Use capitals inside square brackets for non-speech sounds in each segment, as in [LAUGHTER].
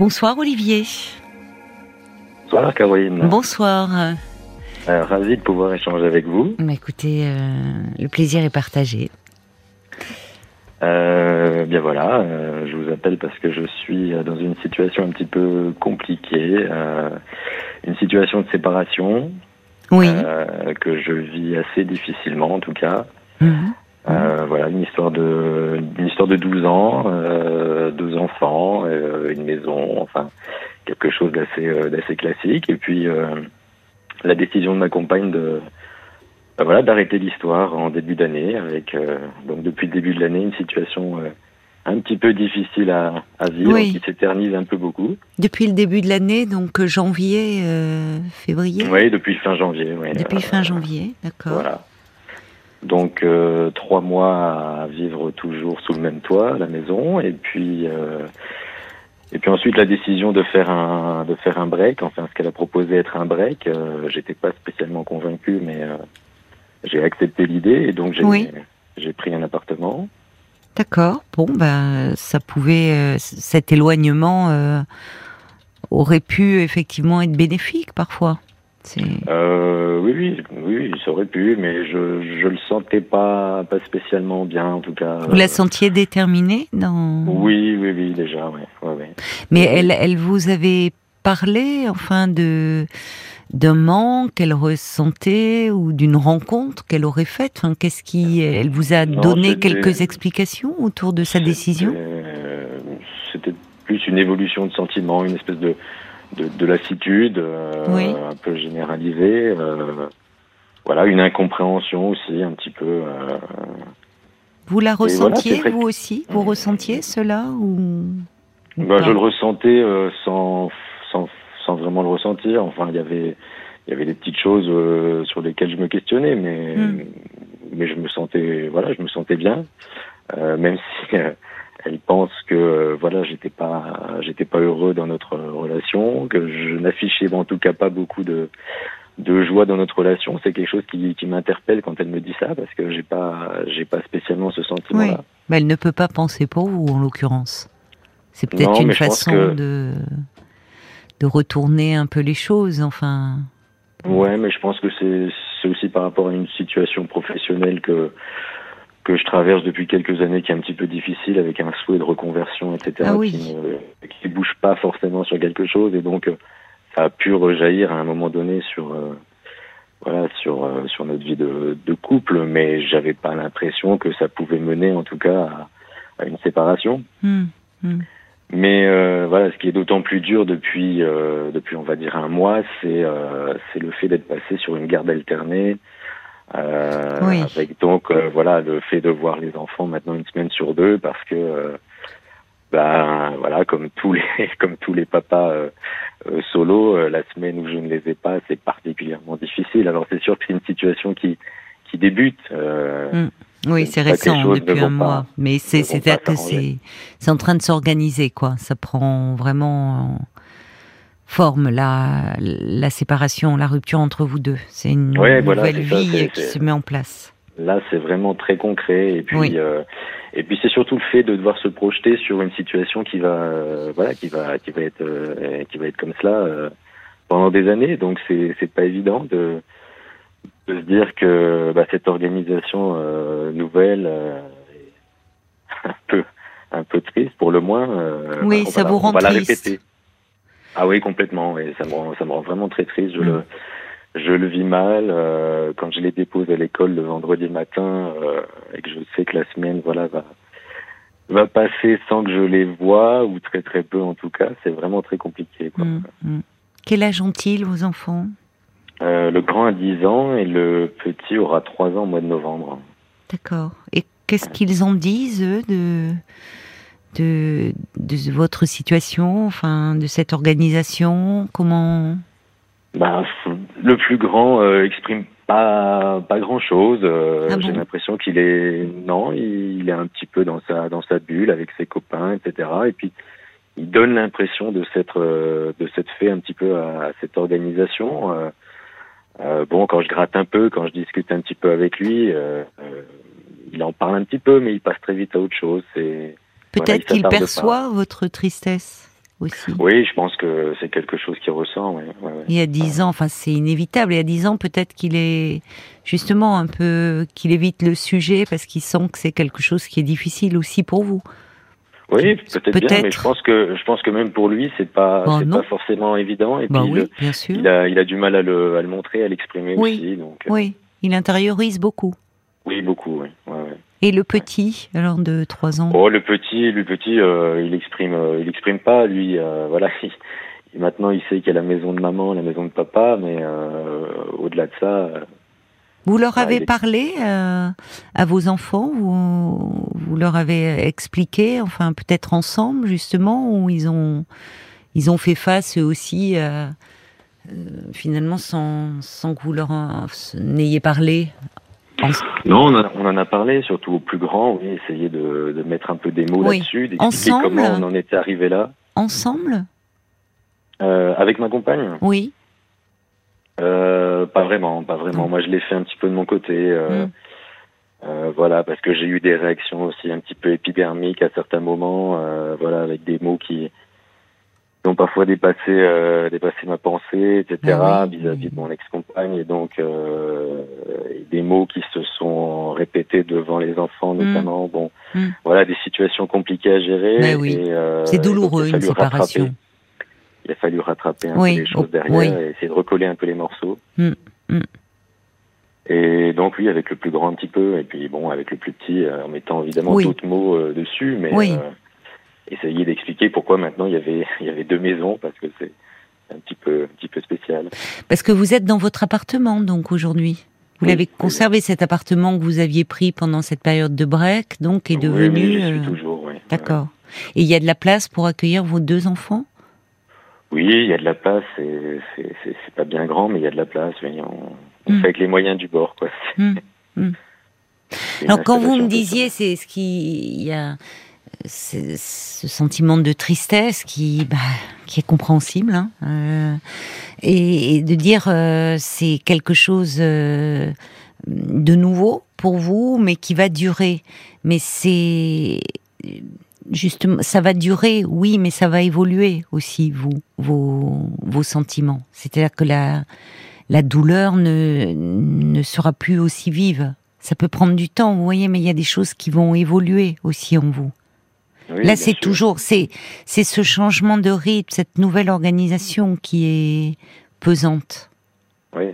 Bonsoir Olivier. Bonsoir Caroline. Bonsoir. Euh, ravi de pouvoir échanger avec vous. Écoutez, euh, le plaisir est partagé. Euh, bien voilà, je vous appelle parce que je suis dans une situation un petit peu compliquée, une situation de séparation oui. que je vis assez difficilement en tout cas. Mhm. voilà, une histoire de une histoire de 12 ans, deux enfants, une maison, enfin quelque chose d'assez d'assez classique. Et puis la décision de ma compagne de voilà d'arrêter l'histoire en début d'année avec euh, donc depuis le début de l'année une situation euh, un petit peu difficile à, à vivre qui s'éternise un peu beaucoup. Depuis le début de l'année donc euh, janvier février. Oui depuis fin janvier. Ouais, depuis fin janvier d'accord. Voilà. Donc trois mois à vivre toujours sous le même toit, la maison, et puis et puis ensuite la décision de faire un de faire un break, enfin ce qu'elle a proposé être un break, euh, j'étais pas spécialement convaincu, mais euh, j'ai accepté l'idée et donc j'ai j'ai pris un appartement. D'accord. Bon ben ça pouvait euh, cet éloignement aurait pu effectivement être bénéfique parfois. Euh, oui, oui, oui, ça aurait pu, mais je je le sentais pas pas spécialement bien en tout cas. Vous la sentiez déterminée dans Oui, oui, oui, déjà, ouais, Mais elle elle vous avait parlé enfin de d'un manque qu'elle ressentait ou d'une rencontre qu'elle aurait faite. Enfin, qu'est-ce qui elle vous a donné quelques explications autour de sa décision? C'était plus une évolution de sentiment, une espèce de de, de lassitude euh, un peu généralisée. Euh, voilà, une incompréhension aussi un petit peu. Euh. vous la ressentiez vous aussi? Vous ressentiez cela ou bah, Je le ressentais sans, sans, sans vraiment le ressentir. Enfin, il y avait il y avait des petites choses sur lesquelles je me questionnais, mais hmm. mais je me sentais voilà, je me sentais bien, même si elle pense que euh, voilà j'étais pas j'étais pas heureux dans notre relation que je n'affichais en tout cas pas beaucoup de de joie dans notre relation. C'est quelque chose qui, qui m'interpelle quand elle me dit ça parce que j'ai pas j'ai pas spécialement ce sentiment là mais elle ne peut pas penser pour vous en l'occurrence. C'est peut-être une façon de de retourner un peu les choses enfin. Ouais mais je pense que c'est c'est aussi par rapport à une situation professionnelle que que je traverse depuis quelques années qui est un petit peu difficile avec un souhait de reconversion, etc. Ah qui ne bouge pas forcément sur quelque chose et donc euh, ça a pu rejaillir à un moment donné sur euh, voilà sur euh, sur notre vie de, de couple, mais j'avais pas l'impression que ça pouvait mener en tout cas à, une séparation. Hmm, hmm. Mais euh, voilà, ce qui est d'autant plus dur depuis depuis on va dire un mois, c'est c'est le fait d'être passé sur une garde alternée euh, Avec donc euh, voilà le fait de voir les enfants maintenant une semaine sur deux parce que euh, ben voilà comme tous les [LAUGHS] comme tous les papas euh, solo la semaine où je ne les ai pas c'est particulièrement difficile. Alors c'est sûr que c'est une situation qui qui débute. Mm. Oui, c'est récent depuis un mois, mais c'est c'est c'est c'est en train de s'organiser quoi. Ça prend vraiment forme la, la séparation, la rupture entre vous deux. C'est une nouvelle vie qui se met en place. Là, c'est vraiment très concret. Et puis, euh, et puis, c'est surtout le fait de devoir se projeter sur une situation qui va, euh, voilà, qui va, qui va être, euh, qui va être comme cela pendant des années. Donc, c'est, c'est pas évident de, de se dire que bah, cette organisation nouvelle est [LAUGHS] un peu, un peu triste pour le moins. oui, ça vous rend triste. Ah oui, complètement. Et ça me rend, ça me rend vraiment très triste. Je mm. le, je le vis mal euh, quand je les dépose à l'école le vendredi matin euh, et que je sais que la semaine, voilà, va va passer sans que je les vois ou très très peu en tout cas. C'est vraiment très compliqué. Quoi. Mm, mm. Quel âge ont-ils vos enfants? Euh, Le grand a 10 ans et le petit aura 3 ans au mois de novembre. D'accord. Et qu'est-ce qu'ils en disent eux de de, de votre situation, enfin de cette organisation Comment? Bah, Le plus grand euh, exprime pas pas grand chose. Euh, ah j'ai l'impression qu'il est non, il, est un petit peu dans sa dans sa bulle avec ses copains, etc. Et puis il donne l'impression de s'être euh, de s'être fait un petit peu à, cette organisation. Euh, bon, quand je gratte un peu, quand je discute un petit peu avec lui, il en parle un petit peu, mais il passe très vite à autre chose. C'est Peut-être qu'il perçoit votre tristesse. aussi. Oui, je pense que c'est quelque chose qu'il ressent. Ouais, Il y a dix ans, enfin c'est inévitable. Il y a dix ans, peut-être qu'il est justement un peu qu'il évite le sujet parce qu'il sent que c'est quelque chose qui est difficile aussi pour vous. Oui, peut-être bien, mais je pense que je pense que même pour lui, c'est pas c'est pas forcément évident. Et bah puis oui, bien sûr. il a il a du mal à le à le montrer, à l'exprimer aussi. Donc. Euh. Oui, il intériorise beaucoup. Oui, beaucoup. Oui. Ouais, ouais. Et le petit, alors de 3 ans Oh, le petit, le petit, euh, il exprime, euh, il exprime pas. Lui, euh, [LAUGHS] voilà. maintenant, il sait qu'il y a la maison de maman, la maison de papa, mais au-delà de ça. Vous leur avez parlé à vos enfants ou vous leur avez expliqué, enfin peut-être ensemble justement, où ils ont, ils ont fait face eux aussi, finalement sans, sans que vous leur n'ayez parlé non, on, on, en a parlé, surtout au plus grand, oui, essayer de, de mettre un peu des mots là-dessus, d'expliquer comment on en était arrivé là. Ensemble? Euh, Avec ma compagne Oui. Euh, pas vraiment, pas vraiment. Moi, je l'ai fait un petit peu de mon côté. Euh, mm. euh voilà, parce que j'ai eu des réactions aussi un petit peu épidermiques à certains moments, euh, voilà, avec des mots qui, qui ont parfois dépassé, euh, dépassé ma pensée, etc. Ah vis-à-vis de mon ex-compagne et donc euh, des mots qui se sont répétés devant les enfants mm. notamment. Bon, mm. voilà des situations compliquées à gérer. Oui. Euh, c'est douloureux une séparation. Il a fallu rattraper un peu les choses derrière et essayer de recoller un peu les morceaux. Mm. Et donc oui, avec le plus grand un petit peu, et puis bon, avec le plus petit, euh, en mettant évidemment d'autres mots euh, dessus, mais essayer d'expliquer pourquoi maintenant il y avait il y avait deux maisons parce que c'est un petit peu un petit peu spécial. Parce que vous êtes dans votre appartement donc aujourd'hui. Vous l'avez conservé cet appartement que vous aviez pris pendant cette période de break donc est devenu. Oui, euh, toujours. Oui. D'accord. Et il y a de la place pour accueillir vos deux enfants? Oui, il y a de la place. C'est pas bien grand, mais il y a de la place. on, on hmm. fait avec les moyens du bord, quoi. Hmm. Hmm. [LAUGHS] Alors quand vous me disiez, c'est ce qui y a ce sentiment de tristesse qui, bah, qui est compréhensible, hein, euh, et, de dire euh, c'est quelque chose euh, de nouveau pour vous, mais qui va durer. Mais c'est justement, ça va durer, oui, mais ça va évoluer aussi vous, vos, vos sentiments. C'est-à-dire que la la douleur ne ne sera plus aussi vive. Ça peut prendre du temps, vous voyez, mais il y a des choses qui vont évoluer aussi en vous. Là, c'est toujours, c'est, c'est ce changement de rythme, cette nouvelle organisation qui est pesante. Oui,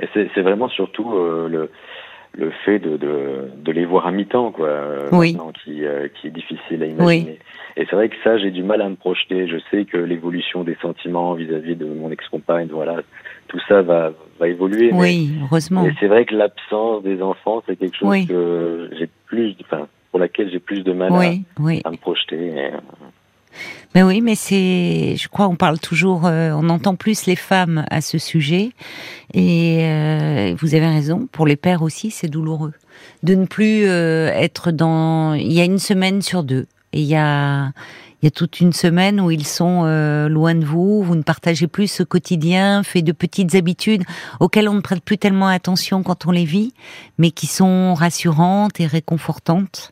et c'est, c'est vraiment surtout euh, le, le fait de, de, de, les voir à mi-temps, quoi, euh, oui. qui, euh, qui est difficile à imaginer. Et c'est vrai que ça, j'ai du mal à me projeter. Je sais que l'évolution des sentiments vis-à-vis de mon ex-compagne, voilà, tout ça va, va évoluer. Oui, heureusement. Et c'est vrai que l'absence des enfants, c'est quelque chose que j'ai plus, enfin, pour laquelle j'ai plus de mal à, me projeter. Euh. Mais oui, mais c'est, je crois, on parle toujours, euh, on entend plus les femmes à ce sujet, et euh, vous avez raison. Pour les pères aussi, c'est douloureux de ne plus être dans. Il y a une semaine sur deux, et il y a, il y a toute une semaine où ils sont loin de vous, vous ne partagez plus ce quotidien fait de petites habitudes auxquelles on ne prête plus tellement attention quand on les vit, mais qui sont rassurantes et réconfortantes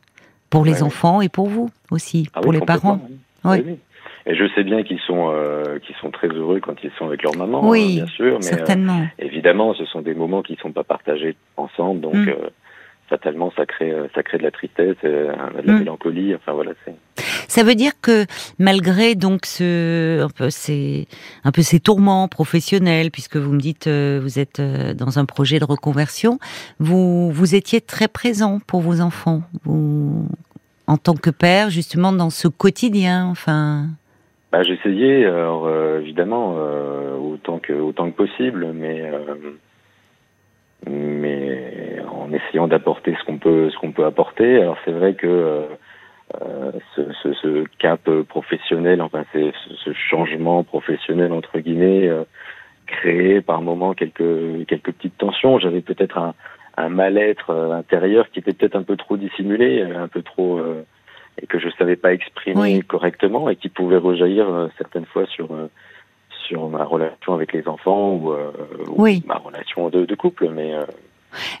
pour les enfants et pour vous aussi, ah pour les parents. Oui. Et je sais bien qu'ils sont euh, qu'ils sont très heureux quand ils sont avec leur maman, oui, bien sûr. Mais certainement. Euh, évidemment, ce sont des moments qui ne sont pas partagés ensemble, donc mm. euh, fatalement, ça crée ça crée de la tristesse, de la mm. mélancolie. Enfin voilà, c'est. Ça veut dire que malgré donc ce un peu ces un peu ces tourments professionnels, puisque vous me dites vous êtes dans un projet de reconversion, vous vous étiez très présent pour vos enfants. Vous en tant que père, justement, dans ce quotidien enfin bah, J'essayais, alors, euh, évidemment, euh, autant, que, autant que possible, mais, euh, mais en essayant d'apporter ce qu'on peut, ce qu'on peut apporter. Alors, c'est vrai que ce, ce, ce, cap professionnel, enfin, c'est ce changement professionnel, entre guillemets, créé par moments quelques, quelques petites tensions. J'avais peut-être un un mal-être euh, intérieur qui était peut-être un peu trop dissimulé, un peu trop euh, et que je savais pas exprimer correctement et qui pouvait rejaillir euh, certaines fois sur sur ma relation avec les enfants ou, ma relation de, de couple. Mais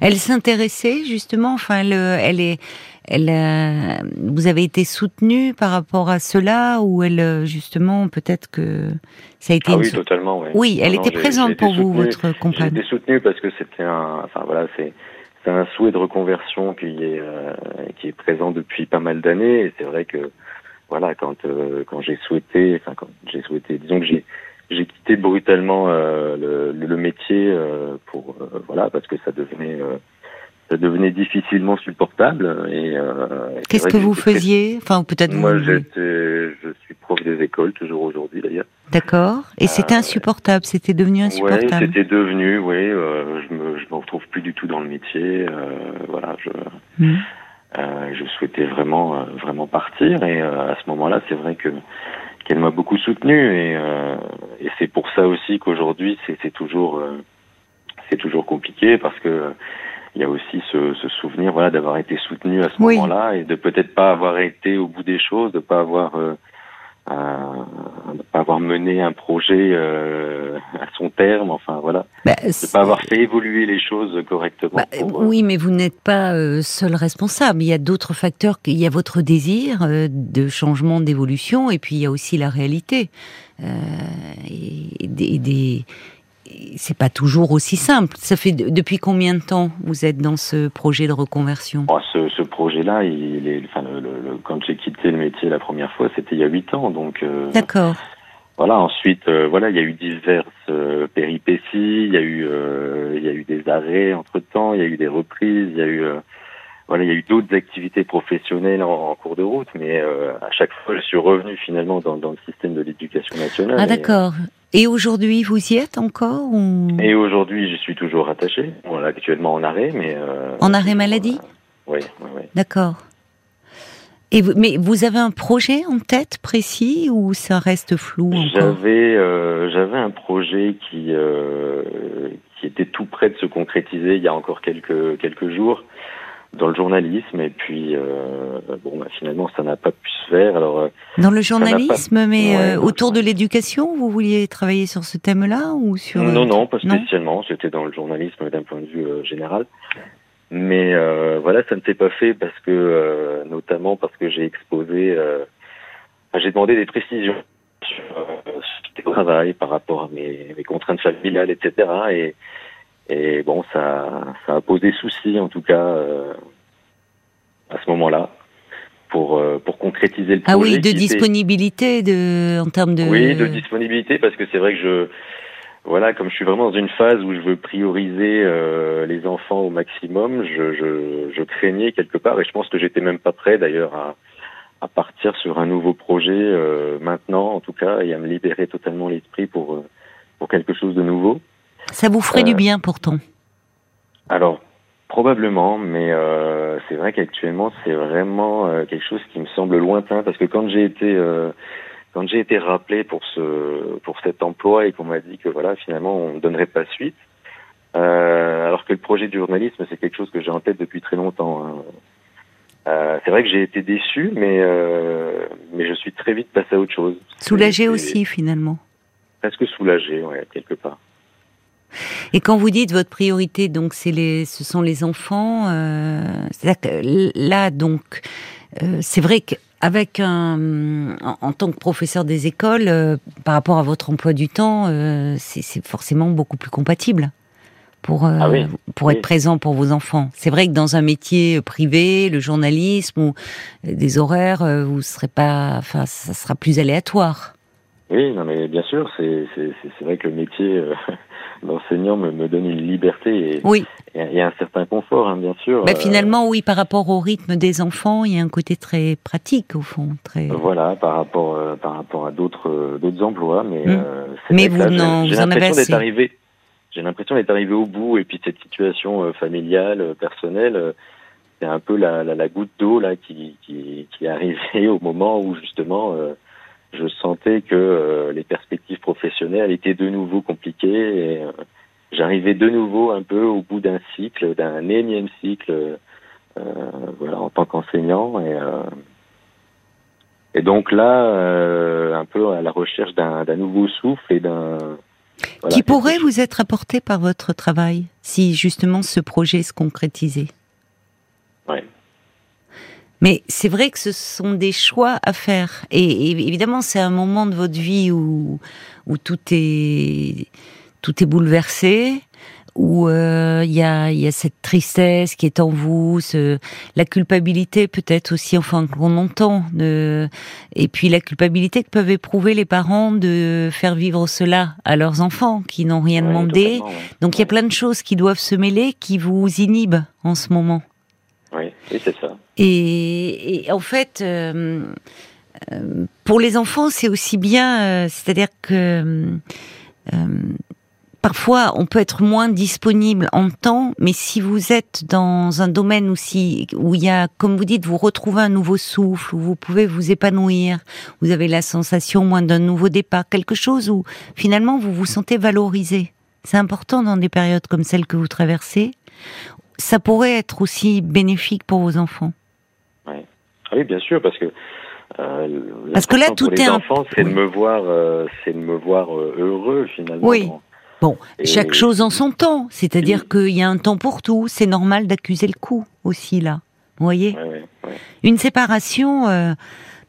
Elle s'intéressait justement, enfin, elle, elle est, elle, vous avez été soutenu par rapport à cela ou elle, justement, peut-être que ça a été. Ah oui, totalement. Oui, oui elle était présente pour vous, votre compagne. J'ai été soutenu parce que c'était un, enfin voilà, c'est c'est un souhait de reconversion qui est euh, qui est présent depuis pas mal d'années et c'est vrai que voilà quand euh, quand j'ai souhaité enfin quand j'ai souhaité disons que j'ai j'ai quitté brutalement euh, le, le, métier euh, pour euh, voilà parce que ça devenait ça devenait difficilement supportable et qu'est-ce que vous faisiez? Enfin peut-être moi j'étais je suis prof des écoles toujours aujourd'hui d'ailleurs. D'accord. Et c'était insupportable c'était devenu insupportable? oui c'était devenu oui je me je me retrouve plus du tout dans le métier voilà je mmh. je souhaitais vraiment vraiment partir et à ce moment-là c'est vrai que qu'elle m'a beaucoup soutenu et, euh, et c'est pour ça aussi qu'aujourd'hui c'est toujours euh, c'est toujours compliqué parce que il y a aussi ce, ce souvenir voilà d'avoir été soutenu à ce moment-là et de peut-être pas avoir été au bout des choses, de pas avoir euh, ne pas avoir mené un projet euh, à son terme, enfin voilà, bah, de pas avoir fait évoluer les choses correctement. Bah, euh, oui, mais vous n'êtes pas euh, seul responsable. Il y a d'autres facteurs. Il y a votre désir de changement, d'évolution, et puis il y a aussi la réalité. et, des, c'est pas toujours aussi simple. Ça fait depuis combien de temps vous êtes dans ce projet de reconversion? Oh, ce, ce projet-là, il est, enfin, le, le, quand j'ai quitté le métier la première fois, c'était il y a huit ans, donc. Euh, D'accord. Voilà. Ensuite, euh, voilà, il y a eu diverses euh, péripéties. Il y a eu, il y a eu des arrêts entre temps. Il y a eu des reprises. Il y a eu voilà, il y a eu d'autres activités professionnelles en, cours de route, mais euh, à chaque fois, je suis revenu finalement dans, dans le système de l'éducation nationale. Ah d'accord. Et, aujourd'hui, vous y êtes encore ou... Et aujourd'hui, je suis toujours attaché. Voilà, actuellement en arrêt, mais... Euh, en arrêt maladie? Oui, oui, oui. D'accord. Et vous, mais vous avez un projet en tête précis ou ça reste flou J'avais euh, j'avais un projet qui qui était tout près de se concrétiser il y a encore quelques quelques jours dans le journalisme et puis euh, bon bah, finalement ça n'a pas pu se faire alors euh, dans le journalisme mais euh, autour de l'éducation vous vouliez travailler sur ce thème-là ou sur non non pas spécialement c'était dans le journalisme d'un point de vue général mais voilà ça ne s'est pas fait parce que notamment parce que j'ai exposé j'ai demandé des précisions sur, sur le travail par rapport à mes, mes contraintes familiales etc et et bon, ça, ça a posé souci en tout cas euh, à ce moment-là pour euh, pour concrétiser le projet. Ah oui, de disponibilité, de en termes de. Oui, de disponibilité parce que c'est vrai que je voilà, comme je suis vraiment dans une phase où je veux prioriser euh, les enfants au maximum, je, je, je, craignais quelque part, et je pense que j'étais même pas prêt d'ailleurs à, à partir sur un nouveau projet euh, maintenant, en tout cas, et à me libérer totalement l'esprit pour, euh, pour quelque chose de nouveau. Ça vous ferait du euh, bien pourtant Alors, probablement, mais euh, c'est vrai qu'actuellement, c'est vraiment euh, quelque chose qui me semble lointain, parce que quand j'ai été... quand j'ai été rappelé pour ce pour cet emploi et qu'on m'a dit que voilà finalement on ne donnerait pas suite, alors que le projet du journalisme c'est quelque chose que j'ai en tête depuis très longtemps. Hein. c'est vrai que j'ai été déçu, mais mais je suis très vite passé à autre chose. Soulagé aussi finalement. Presque soulagé, ouais, quelque part. Et quand vous dites votre priorité, donc c'est les, ce sont les enfants. Euh, là, donc, euh, c'est vrai qu'avec un, en, tant que professeur des écoles, euh, par rapport à votre emploi du temps, euh, c'est forcément beaucoup plus compatible pour euh, ah pour être présent pour vos enfants. C'est vrai que dans un métier privé, le journalisme ou des horaires, vous serez pas, enfin, ça sera plus aléatoire. Oui, non mais bien sûr, c'est c'est vrai que le métier l'enseignant me, me, donne une liberté et, oui. et, un certain confort, hein, bien sûr. Bah, finalement, oui, par rapport au rythme des enfants, il y a un côté très pratique au fond, très. Voilà, par rapport euh, par rapport à d'autres euh, d'autres emplois, mais. Hum. Euh, mais vous, non, vous en avez assez. Arrivé, j'ai l'impression d'être arrivé au bout et puis cette situation euh, familiale, personnelle, c'est un peu la, la, la goutte d'eau là qui, qui, qui est arrivée [LAUGHS] au moment où justement je sentais que euh, les perspectives professionnelles étaient de nouveau compliquées et euh, j'arrivais de nouveau un peu au bout d'un cycle, d'un énième cycle, euh, voilà, en tant qu'enseignant et et donc là, un peu à la recherche d'un nouveau souffle et d'un qui pourrait vous être apporté par votre travail si justement ce projet se concrétisait? Ouais. Mais c'est vrai que ce sont des choix à faire. Et, évidemment, c'est un moment de votre vie où, où tout est tout est bouleversé où euh, il y, a, y, a, cette tristesse qui est en vous, ce, la culpabilité peut-être aussi, enfin qu'on entend, de, et puis la culpabilité que peuvent éprouver les parents de faire vivre cela à leurs enfants qui n'ont rien demandé. Donc il y a plein de choses qui doivent se mêler, qui vous inhibent en ce moment. Oui, c'est ça. Et, en fait, euh, euh, pour les enfants, c'est aussi bien, c'est-à-dire que parfois on peut être moins disponible en temps, mais si vous êtes dans un domaine aussi où il y a, comme vous dites, vous retrouvez un nouveau souffle, où vous pouvez vous épanouir, vous avez la sensation moins d'un nouveau départ, quelque chose où finalement vous vous sentez valorisé. C'est important dans des périodes comme celle que vous traversez. Ça pourrait être aussi bénéfique pour vos enfants. Oui, ah oui bien sûr, parce que euh, parce que là, tout est enfants, c'est de me voir, euh, c'est de me voir euh, heureux finalement. Oui. Bon, chaque chose en son temps, c'est-à-dire qu'il y a un temps pour tout. C'est normal d'accuser le coup aussi là. Vous voyez Une séparation, euh,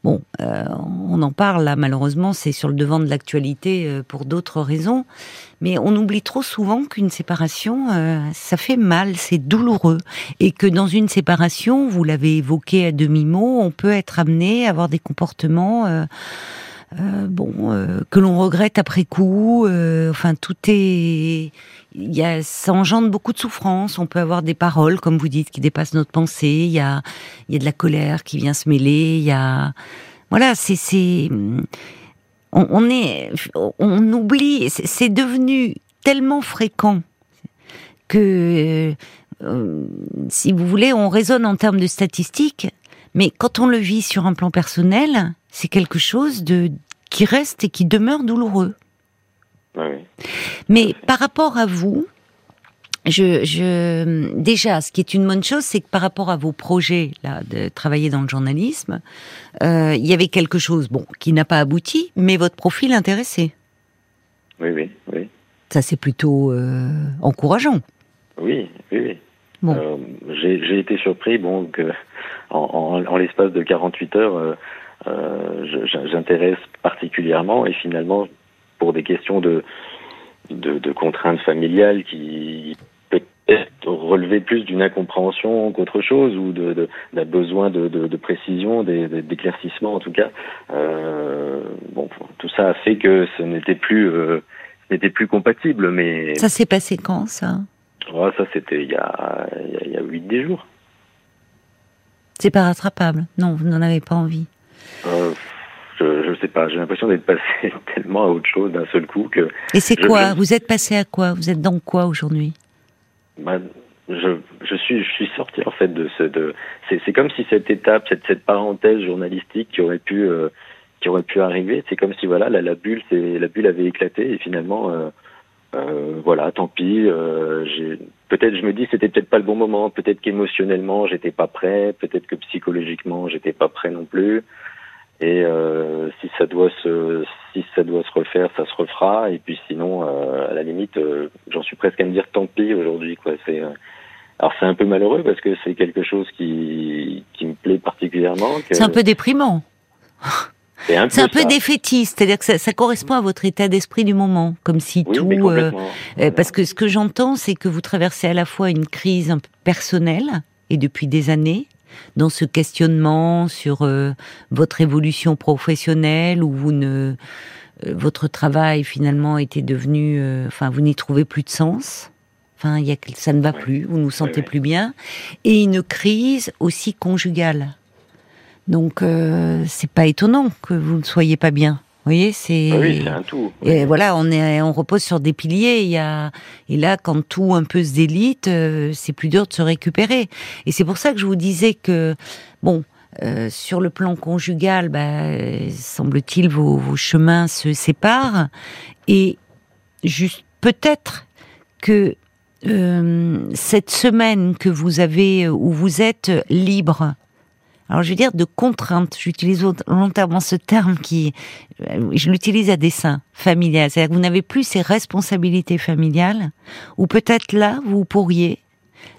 bon, euh, on en parle là malheureusement, c'est sur le devant de l'actualité euh, pour d'autres raisons, mais on oublie trop souvent qu'une séparation, ça fait mal, c'est douloureux, et que dans une séparation, vous l'avez évoqué à demi-mot, on peut être amené à avoir des comportements euh, bon, euh, que l'on regrette après coup. Euh, enfin, tout est, il y a, ça engendre beaucoup de souffrance. On peut avoir des paroles, comme vous dites, qui dépassent notre pensée. Il y a, il y a de la colère qui vient se mêler. Il y a, voilà, c'est, c'est, on, est, on oublie. C'est devenu tellement fréquent que, si vous voulez, on raisonne en termes de statistiques. Mais quand on le vit sur un plan personnel, c'est quelque chose de qui reste et qui demeure douloureux. Mais par rapport à vous, je, je, déjà, ce qui est une bonne chose, c'est que par rapport à vos projets là, de travailler dans le journalisme, euh, il y avait quelque chose, bon, qui n'a pas abouti, mais votre profil intéressait. Oui, oui, oui. Ça, c'est plutôt euh, encourageant. Oui, oui, oui. Bon. Euh, j'ai été surpris, bon, que en, en, en l'espace de 48 heures, j'intéresse particulièrement et finalement pour des questions de, de, de contraintes familiales qui peut-être relever plus d'une incompréhension qu'autre chose ou de, d'un besoin de, de, précision, d'éclaircissement en tout cas. Euh, bon, tout ça a fait que ce n'était plus, euh, n'était plus compatible. Mais ça s'est passé quand ça? Oh, Ça c'était il y a il y a huit dix jours. C'est pas rattrapable? Non, vous n'en avez pas envie. Euh, je ne sais pas, j'ai l'impression d'être passé [LAUGHS] tellement à autre chose d'un seul coup que. Et c'est quoi Vous êtes passé à quoi Vous êtes dans quoi aujourd'hui bah, je, je, suis je suis sorti en fait de ce de c'est comme si cette étape cette cette parenthèse journalistique qui aurait pu euh, qui aurait pu arriver c'est comme si voilà la, la bulle c'est la bulle avait éclaté et finalement euh, euh, voilà, tant pis. Euh, peut-être, je me dis, c'était peut-être pas le bon moment. Peut-être qu'émotionnellement, j'étais pas prêt. Peut-être que psychologiquement, j'étais pas prêt non plus. Et euh, si ça doit se, si ça doit se refaire, ça se refera. Et puis sinon, euh, à la limite, euh, j'en suis presque à me dire tant pis aujourd'hui. Quoi. C'est, euh, alors c'est un peu malheureux parce que c'est quelque chose qui, qui me plaît particulièrement. C'est un peu déprimant. C'est un, peu, défaitiste, c'est-à-dire que ça, correspond à votre état d'esprit du moment, comme si tout. parce que ce que j'entends, c'est que vous traversez à la fois une crise un peu personnelle et depuis des années, dans ce questionnement sur euh, votre évolution professionnelle où vous ne euh, votre travail finalement était devenu euh, enfin vous n'y trouvez plus de sens? Enfin il y a ça ne va plus vous ne vous sentez plus bien. Et une crise aussi conjugale. Donc c'est pas étonnant que vous ne soyez pas bien vous voyez, c'est. Ah oui, c'est un tout. Et voilà, on est, on repose sur des piliers. Il y a, et là, quand tout un peu se délite, euh, c'est plus dur de se récupérer. Et c'est pour ça que je vous disais que, bon, euh, sur le plan conjugal, bah, semble-t-il, vos, vos chemins se séparent. Et juste, peut-être que euh, cette semaine que vous avez, où vous êtes libre, alors je veux dire de contrainte. J'utilise volontairement ce terme qui, euh, je l'utilise à dessein, familial. C'est-à-dire que vous n'avez plus ces responsabilités familiales, ou peut-être là, vous pourriez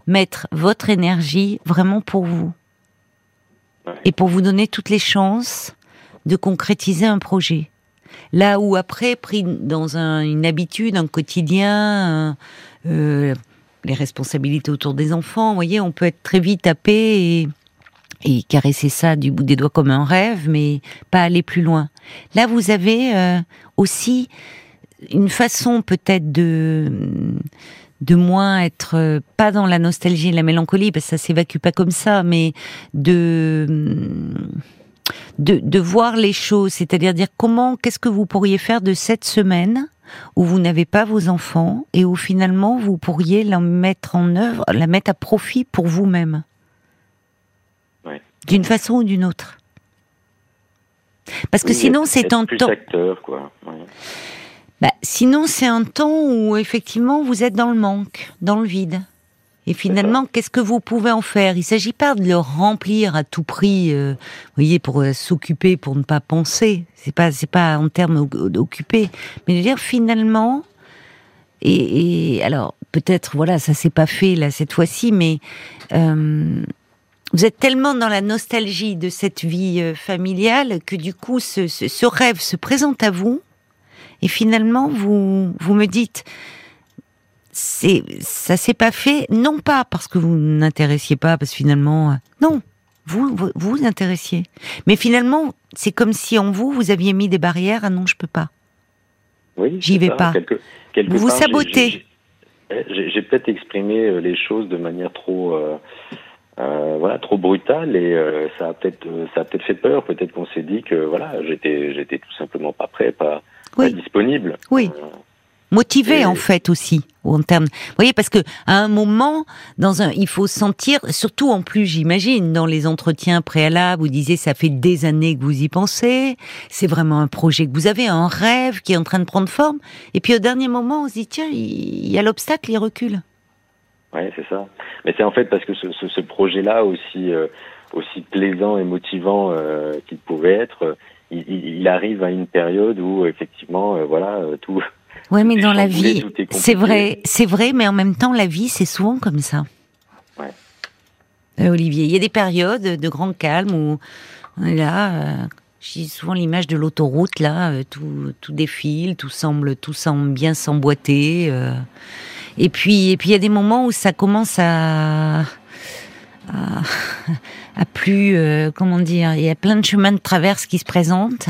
mettre votre énergie vraiment pour vous. Et pour vous donner toutes les chances de concrétiser un projet. Là où après, pris dans une habitude, un quotidien, euh, les responsabilités autour des enfants, vous voyez, on peut être très vite tapé et et caresser ça du bout des doigts comme un rêve, mais pas aller plus loin. Là, vous avez euh, aussi une façon peut-être de de moins être euh, pas dans la nostalgie et la mélancolie parce que ça s'évacue pas comme ça, mais de de, de voir les choses, c'est-à-dire dire comment, qu'est-ce que vous pourriez faire de cette semaine où vous n'avez pas vos enfants et où finalement vous pourriez la mettre en œuvre, la mettre à profit pour vous-même? D'une façon ou d'une autre. Parce que sinon, c'est un temps. quoi. Bah, sinon, c'est un temps où effectivement vous êtes dans le manque, dans le vide. Et finalement, qu'est-ce que vous pouvez en faire? Il s'agit pas de le remplir à tout prix, euh, vous voyez, pour euh, s'occuper, pour ne pas penser. C'est pas, c'est pas en termes d'occuper, mais de dire finalement. Et, alors, peut-être, voilà, ça s'est pas fait là cette fois-ci, mais euh, vous êtes tellement dans la nostalgie de cette vie euh, familiale que du coup ce, rêve se présente à vous. Et finalement vous vous me dites c'est ça s'est pas fait non pas parce que vous n'intéressiez pas parce que finalement euh, non vous vous vous intéressiez. Mais finalement c'est comme si en vous vous aviez mis des barrières ah non je peux pas. Oui j'y vais pas. Vous vous sabotez. j'ai peut-être exprimé euh, les choses de manière trop euh, voilà, trop brutal et euh, ça a peut-être euh, ça a peut-être fait peur. Peut-être qu'on s'est dit que voilà, j'étais j'étais tout simplement pas prêt, pas, disponible. Oui. Motivé en fait aussi en termes. Vous voyez parce que à un moment dans un il faut sentir surtout en plus j'imagine dans les entretiens préalables vous disiez ça fait des années que vous y pensez c'est vraiment un projet que vous avez un rêve qui est en train de prendre forme et puis au dernier moment on se dit tiens il y a l'obstacle il recule. Oui, c'est ça. Mais c'est en fait parce que ce, ce, projet-là, aussi, euh, aussi plaisant et motivant euh, qu'il pouvait être, il, il, arrive à une période où effectivement, euh, voilà, tout. Oui, mais dans la vie, c'est vrai, c'est vrai, mais en même temps, la vie, c'est souvent comme ça. Ouais. Olivier, il y a des périodes de grand calme où là. J'ai souvent l'image de l'autoroute là, tout, tout défile, tout semble, tout semble bien s'emboîter. Et puis, et puis il y a des moments où ça commence à, à, plus, euh, comment dire, il y a plein de chemins de traverse qui se présentent.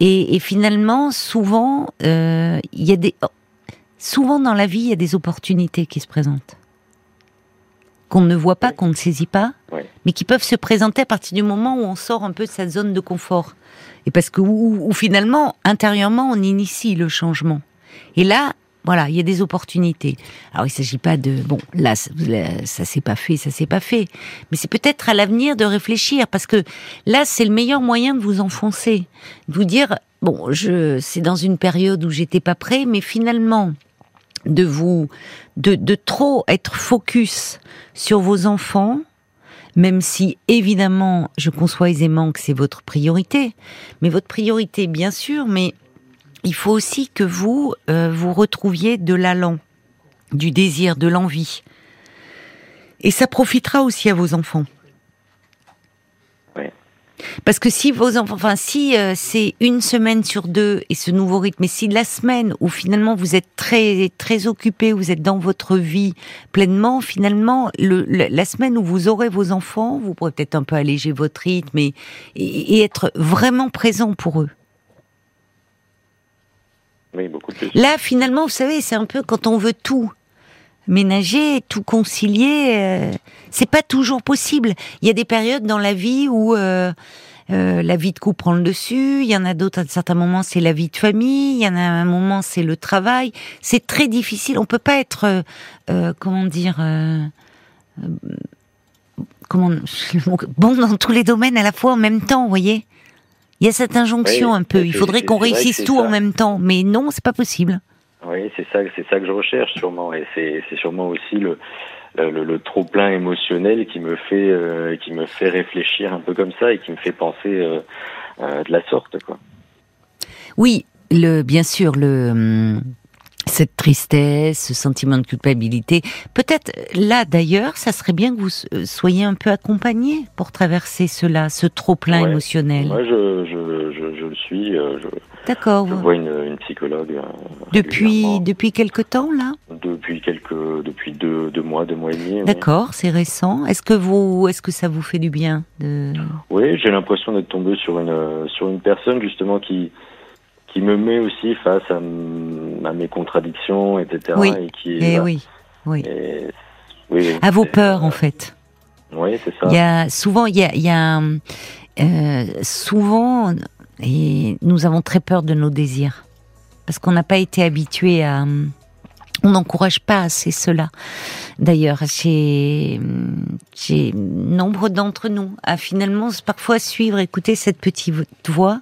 Et, et finalement, souvent, euh, il y a des, souvent dans la vie, il y a des opportunités qui se présentent qu'on ne voit pas, qu'on ne saisit pas, mais qui peuvent se présenter à partir du moment où on sort un peu de sa zone de confort. Et parce que où finalement, intérieurement, on initie le changement. Et là, voilà, il y a des opportunités. Alors il ne s'agit pas de bon, là ça, ça s'est pas fait, ça s'est pas fait, mais c'est peut-être à l'avenir de réfléchir parce que là c'est le meilleur moyen de vous enfoncer, de vous dire bon, je c'est dans une période où j'étais pas prêt, mais finalement de vous de, de trop être focus sur vos enfants, même si évidemment je conçois aisément que c'est votre priorité, mais votre priorité bien sûr, mais il faut aussi que vous euh, vous retrouviez de l'allant, du désir, de l'envie. Et ça profitera aussi à vos enfants. Parce que si vos enfants, enfin si euh, c'est une semaine sur deux et ce nouveau rythme, et si la semaine où finalement vous êtes très très occupé, vous êtes dans votre vie pleinement, finalement le, la semaine où vous aurez vos enfants, vous pourrez peut-être un peu alléger votre rythme et, et être vraiment présent pour eux. Là, finalement, vous savez, c'est un peu quand on veut tout ménager, tout concilier, euh, c'est pas toujours possible. Il y a des périodes dans la vie où euh, euh, la vie de couple prend le dessus, il y en a d'autres à certains moments c'est la vie de famille, il y en a un moment c'est le travail. C'est très difficile. On peut pas être, comment dire, comment [LAUGHS] bon dans tous les domaines à la fois en même temps, vous voyez. Il y a cette injonction un peu. Il faudrait qu'on réussisse tout en même temps, mais non, c'est pas possible. Oui, c'est ça, c'est ça que je recherche sûrement, et c'est sûrement aussi le, le, le, trop plein émotionnel qui me fait euh, qui me fait réfléchir un peu comme ça et qui me fait penser euh, euh, de la sorte quoi. Oui, le bien sûr le hum, cette tristesse, ce sentiment de culpabilité. Peut-être là d'ailleurs, ça serait bien que vous soyez un peu accompagné pour traverser cela, ce trop plein émotionnel. Moi, je, je, je, je, le suis. Je, D'accord. Je vois une, une psychologue. Depuis depuis quelque temps là? Depuis quelques depuis deux, deux mois, deux mois et demi. D'accord, c'est récent. Est-ce que vous est-ce que ça vous fait du bien de... Oui, j'ai l'impression d'être tombé sur une sur une personne justement qui qui me met aussi face à, à mes contradictions, etc. Oui. Et qui, et oui, oui. Et, oui. À vos peurs, en fait. Oui, c'est ça. Il y a souvent, il y a, il y a euh, souvent, et nous avons très peur de nos désirs parce qu'on n'a pas été habitué à. On n'encourage pas assez cela. D'ailleurs, chez, chez nombre d'entre nous, à finalement parfois suivre, écouter cette petite voix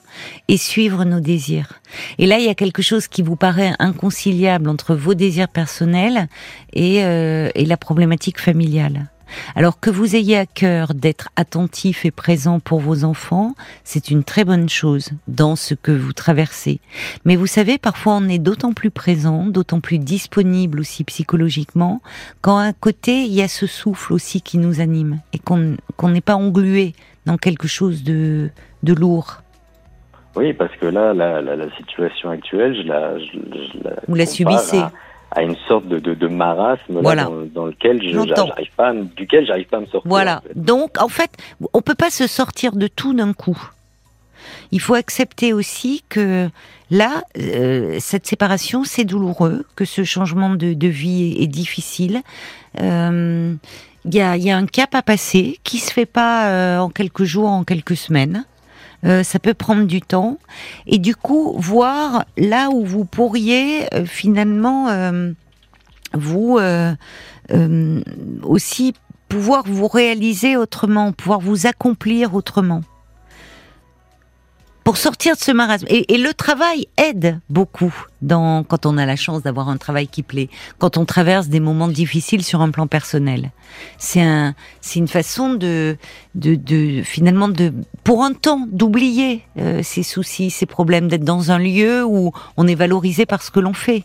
et suivre nos désirs. Et là, il y a quelque chose qui vous paraît inconciliable entre vos désirs personnels et, euh, et la problématique familiale. Alors que vous ayez à cœur d'être attentif et présent pour vos enfants, c'est une très bonne chose dans ce que vous traversez. Mais vous savez, parfois on est d'autant plus présent, d'autant plus disponible aussi psychologiquement, quand à côté il y a ce souffle aussi qui nous anime et qu'on n'est pas englué dans quelque chose de, de lourd. Oui, parce que là, la, la, situation actuelle, je la, je, la vous la subissez à une sorte de, de, de marasme dans, lequel je j'arrive pas, duquel j'arrive pas à me sortir. Voilà. Donc en fait, on peut pas se sortir de tout d'un coup. Il faut accepter aussi que là, euh, cette séparation, c'est douloureux, que ce changement de, de vie est, difficile. Euh, il y, a, y, a, un cap à passer qui se fait pas euh, en quelques jours, en quelques semaines. Euh, ça peut prendre du temps. Et du coup, voir là où vous pourriez euh, finalement euh, vous aussi pouvoir vous réaliser autrement, pouvoir vous accomplir autrement pour sortir de ce marasme. Et, le travail aide beaucoup dans, quand on a la chance d'avoir un travail qui plaît, quand on traverse des moments difficiles sur un plan personnel. C'est un, c'est une façon de, de, de, finalement de, pour un temps, d'oublier euh, ses soucis, ses problèmes, d'être dans un lieu où on est valorisé par ce que l'on fait.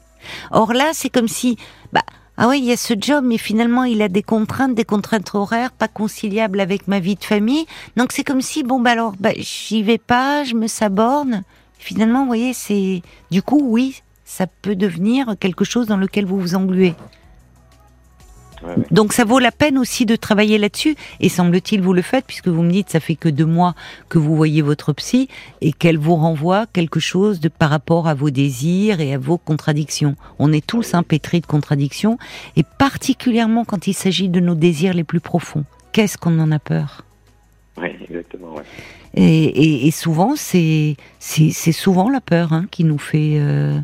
Or là, c'est comme si, bah, ah oui, il y a ce job, mais finalement, il a des contraintes, des contraintes horaires, pas conciliables avec ma vie de famille. Donc c'est comme si, bon, bah alors, bah, j'y vais pas, je me saborne. Finalement, vous voyez, c'est, du coup, oui, ça peut devenir quelque chose dans lequel vous vous engluez. Donc ça vaut la peine aussi de travailler là-dessus, et semble-t-il vous le faites, puisque vous me dites ça fait que deux mois que vous voyez votre psy, et qu'elle vous renvoie quelque chose de par rapport à vos désirs et à vos contradictions. On est tous un pétri de contradictions, et particulièrement quand il s'agit de nos désirs les plus profonds. Qu'est-ce qu'on en a peur? Oui, exactement. Et, souvent, c'est c'est souvent la peur hein, qui nous fait euh,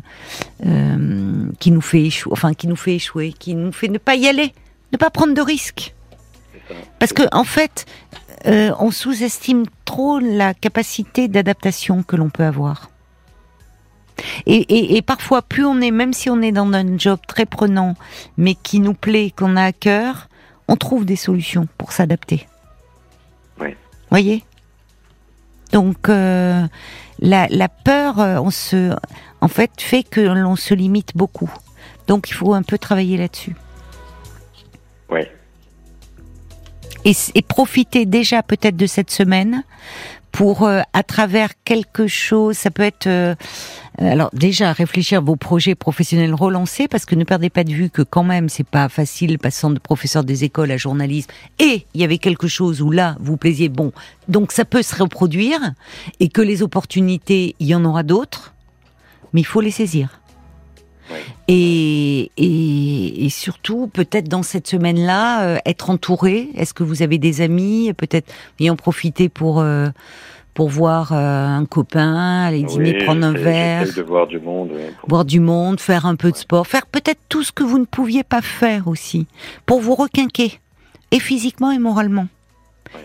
euh, qui nous fait échouer, enfin qui nous fait échouer, qui nous fait ne pas y aller ne pas prendre de risques. Parce que en fait, euh, on sous-estime trop la capacité d'adaptation que l'on peut avoir. Et, parfois, plus on est, même si on est dans un job très prenant, mais qui nous plaît, qu'on a à cœur, on trouve des solutions pour s'adapter. Oui. Voyez? Donc euh, la, la, peur, euh, on se, en fait, fait que l'on se limite beaucoup. Donc il faut un peu travailler là-dessus. Et, et profiter déjà peut-être de cette semaine pour, euh, à travers quelque chose, ça peut être, euh, alors déjà réfléchir à vos projets professionnels relancés, parce que ne perdez pas de vue que quand même c'est pas facile passant de professeur des écoles à journaliste. Et il y avait quelque chose où là vous plaisiez, bon, donc ça peut se reproduire et que les opportunités, il y en aura d'autres, mais il faut les saisir. Et, et, surtout, peut-être dans cette semaine-là, euh, être entouré. Est-ce que vous avez des amis? Peut-être y en profiter pour euh, pour voir euh, un copain, aller dîner, prendre un verre, de voir du monde, voir du monde, faire un peu de sport, faire peut-être tout ce que vous ne pouviez pas faire aussi, pour vous requinquer, et physiquement et moralement.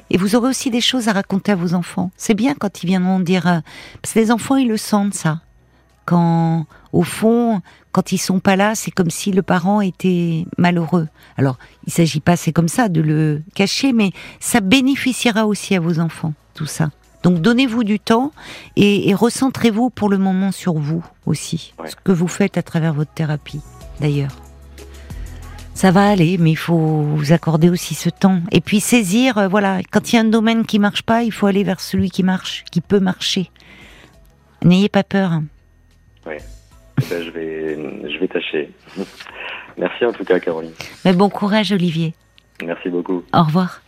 Et vous aurez aussi des choses à raconter à vos enfants. C'est bien quand ils viendront dire, parce que les enfants ils le sentent ça, quand au fond, quand ils sont pas là, c'est comme si le parent était malheureux. Alors, il s'agit pas, c'est comme ça, de le cacher, mais ça bénéficiera aussi à vos enfants, tout ça. Donc donnez-vous du temps et, recentrez-vous pour le moment sur vous aussi, ce que vous faites à travers votre thérapie, d'ailleurs. Ça va aller, mais il faut vous accorder aussi ce temps. Et puis saisir, euh, voilà, quand il y a un domaine qui marche pas, il faut aller vers celui qui marche, qui peut marcher. N'ayez pas peur. [LAUGHS] ben, je, vais, je vais tâcher. [LAUGHS] Merci en tout cas, Caroline. Mais bon courage, Olivier. Merci beaucoup. Au revoir.